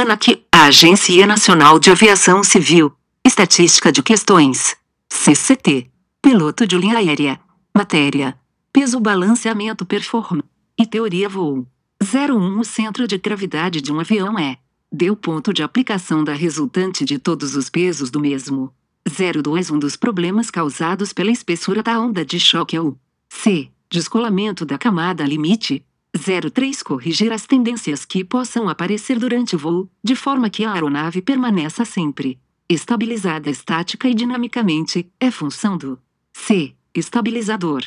ANAC, a Agência Nacional de Aviação Civil. Estatística de questões. CCT. Piloto de linha aérea. Matéria. Peso balanceamento performance. E teoria voo. 01 O centro de gravidade de um avião é. D. O ponto de aplicação da resultante de todos os pesos do mesmo. 02 Um dos problemas causados pela espessura da onda de choque é o. C. Descolamento da camada limite. 03 Corrigir as tendências que possam aparecer durante o voo, de forma que a aeronave permaneça sempre estabilizada estática e dinamicamente, é função do C. Estabilizador.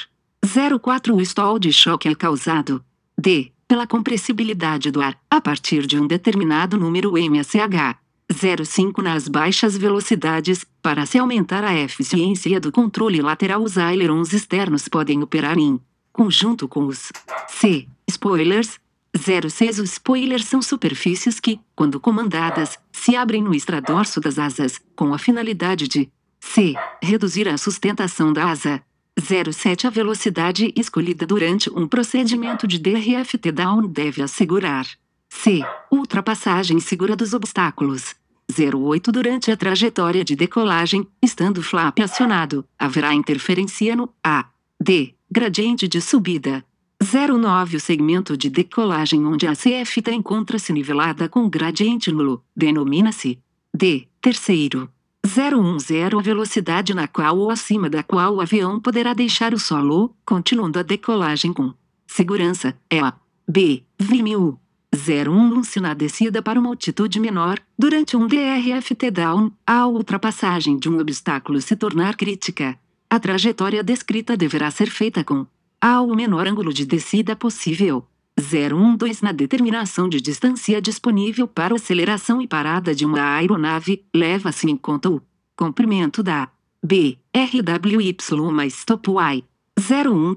04 O stall de choque é causado D. Pela compressibilidade do ar, a partir de um determinado número MSH. 05 Nas baixas velocidades, para se aumentar a eficiência do controle lateral os ailerons externos podem operar em conjunto com os C. Spoilers. 06 Os spoilers são superfícies que, quando comandadas, se abrem no extradorso das asas, com a finalidade de C. Reduzir a sustentação da asa. 07 A velocidade escolhida durante um procedimento de DRFT down deve assegurar C. Ultrapassagem segura dos obstáculos. 08 Durante a trajetória de decolagem, estando flap acionado, haverá interferência no A. D. Gradiente de subida. 09 O segmento de decolagem onde a CFT encontra-se nivelada com gradiente nulo, denomina-se D. Terceiro. 010 A velocidade na qual ou acima da qual o avião poderá deixar o solo, continuando a decolagem com segurança, é a B. V1000. 01 Se na descida para uma altitude menor, durante um DRFT down, a ultrapassagem de um obstáculo se tornar crítica, a trajetória descrita deverá ser feita com a o menor ângulo de descida possível. 012 Na determinação de distância disponível para aceleração e parada de uma aeronave, leva-se em conta o comprimento da B, RWY mais Y.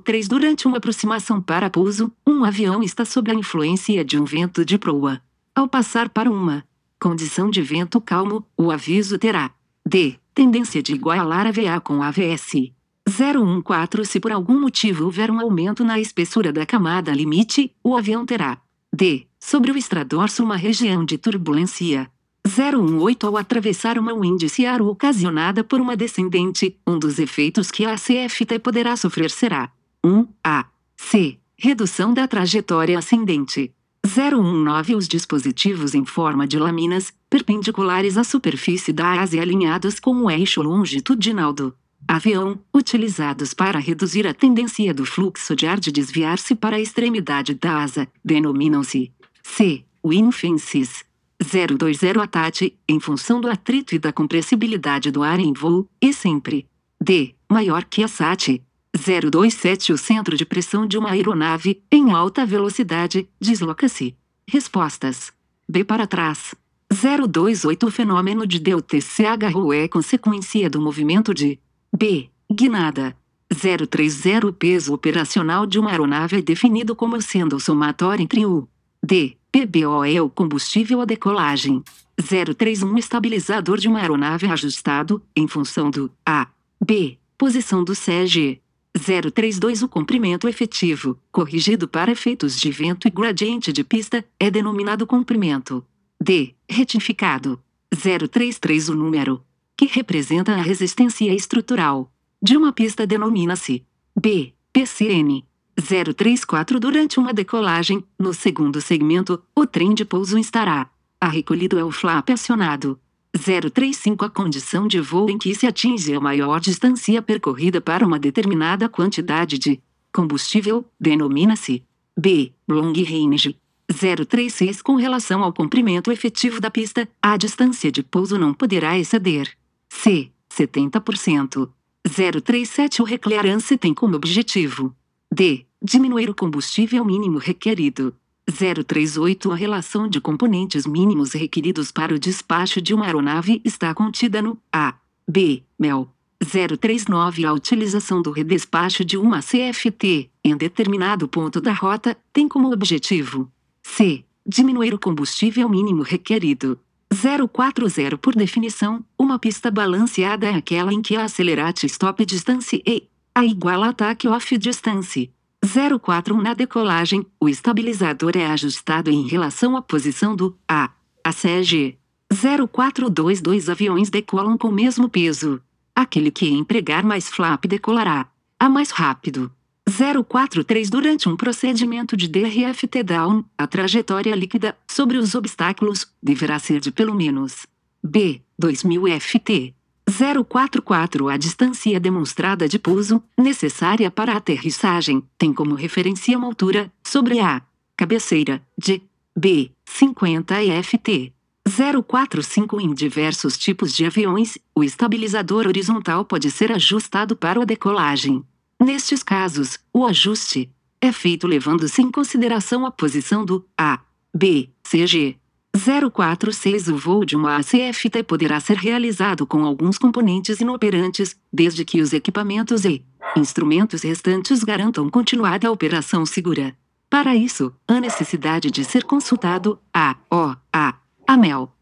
013 Durante uma aproximação para pouso, um avião está sob a influência de um vento de proa. Ao passar para uma condição de vento calmo, o aviso terá D. Tendência de igualar a VA com AVS. 014 Se por algum motivo houver um aumento na espessura da camada limite, o avião terá D. Sobre o extradorso uma região de turbulência. 018 Ao atravessar uma índice aro ocasionada por uma descendente, um dos efeitos que a CFT poderá sofrer será 1. A. C. Redução da trajetória ascendente. 019 Os dispositivos em forma de lâminas, perpendiculares à superfície da asa e alinhados com o eixo longitudinal do avião, utilizados para reduzir a tendência do fluxo de ar de desviar-se para a extremidade da asa, denominam-se C. Wing fences. 020 Atate, em função do atrito e da compressibilidade do ar em voo, e sempre D. Maior que a SAT. 027 O centro de pressão de uma aeronave, em alta velocidade, desloca-se. Respostas. B para trás. 028 O fenômeno de DUTCHO é consequência do movimento de B. Guinada. 030 O peso operacional de uma aeronave é definido como sendo o somatório entre o D. PBO é o combustível a decolagem. 031 Estabilizador de uma aeronave ajustado, em função do A. B. Posição do CG. 032 O comprimento efetivo, corrigido para efeitos de vento e gradiente de pista, é denominado comprimento. D. Retificado. 033 O número, que representa a resistência estrutural, de uma pista denomina-se B. PCN. 034 Durante uma decolagem, no segundo segmento, o trem de pouso estará. A recolhido é o flap acionado. 035 A condição de voo em que se atinge a maior distância percorrida para uma determinada quantidade de combustível denomina-se B. Long range. 036 Com relação ao comprimento efetivo da pista, a distância de pouso não poderá exceder C. 70%. 037 O reclearance tem como objetivo D. Diminuir o combustível mínimo requerido. 038 A relação de componentes mínimos requeridos para o despacho de uma aeronave está contida no A. B. MEL. 039 A utilização do redespacho de uma CFT em determinado ponto da rota tem como objetivo C. Diminuir o combustível mínimo requerido. 040 Por definição, uma pista balanceada é aquela em que a acelerate stop distance e a igual ataque off distance. 041 Na decolagem, o estabilizador é ajustado em relação à posição do A. ACG. 0422 aviões decolam com o mesmo peso. Aquele que empregar mais flap decolará. A mais rápido. 043 Durante um procedimento de DRFT down, a trajetória líquida sobre os obstáculos deverá ser de pelo menos B. 2000 FT. 044 A distância demonstrada de pouso, necessária para a aterrissagem, tem como referência uma altura, sobre a cabeceira, de B. 50 FT. 045 Em diversos tipos de aviões, o estabilizador horizontal pode ser ajustado para a decolagem. Nestes casos, o ajuste é feito levando-se em consideração a posição do A, B, CG. 046 O voo de uma ACFT poderá ser realizado com alguns componentes inoperantes, desde que os equipamentos e instrumentos restantes garantam continuada operação segura. Para isso, há necessidade de ser consultado a O, A, AMEL.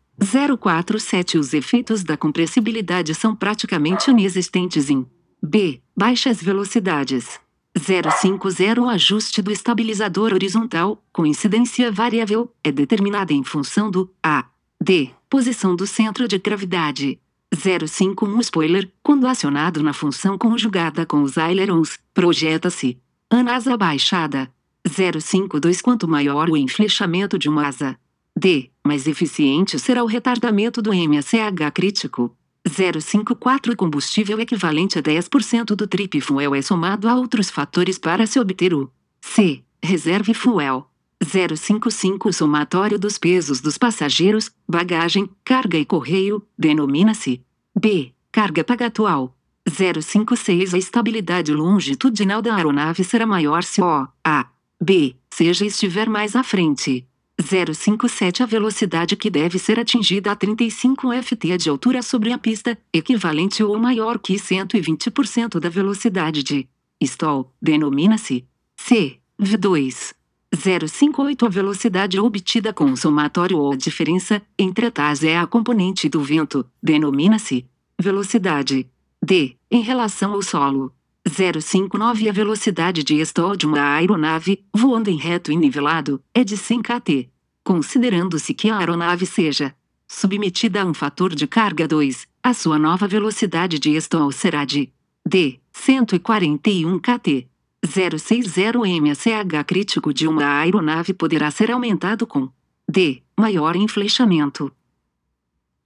047 Os efeitos da compressibilidade são praticamente inexistentes em B. Baixas velocidades. 050 O ajuste do estabilizador horizontal, com incidência variável, é determinada em função do A. D. Posição do centro de gravidade. 051 Spoiler, quando acionado na função conjugada com os ailerons, projeta-se. Anasa baixada. 052 Quanto maior o enflechamento de uma asa, D. Mais eficiente será o retardamento do MSH crítico. 054 Combustível equivalente a 10% do trip fuel é somado a outros fatores para se obter o C. Reserve fuel. 055 Somatório dos pesos dos passageiros, bagagem, carga e correio, denomina-se B. Carga pagatual. 056 A estabilidade longitudinal da aeronave será maior se o A. B. Seja estiver mais à frente. 057 A velocidade que deve ser atingida a 35 ft de altura sobre a pista, equivalente ou maior que 120% da velocidade de stall, denomina-se C. V2. 058 A velocidade obtida com o somatório ou a diferença entre as é a componente do vento, denomina-se velocidade D. Em relação ao solo. 059 A velocidade de stall de uma aeronave, voando em reto e nivelado, é de 100 kT. Considerando-se que a aeronave seja submetida a um fator de carga 2, a sua nova velocidade de stall será de d. 141 kT. 060 MSH crítico de uma aeronave poderá ser aumentado com d. maior enflechamento.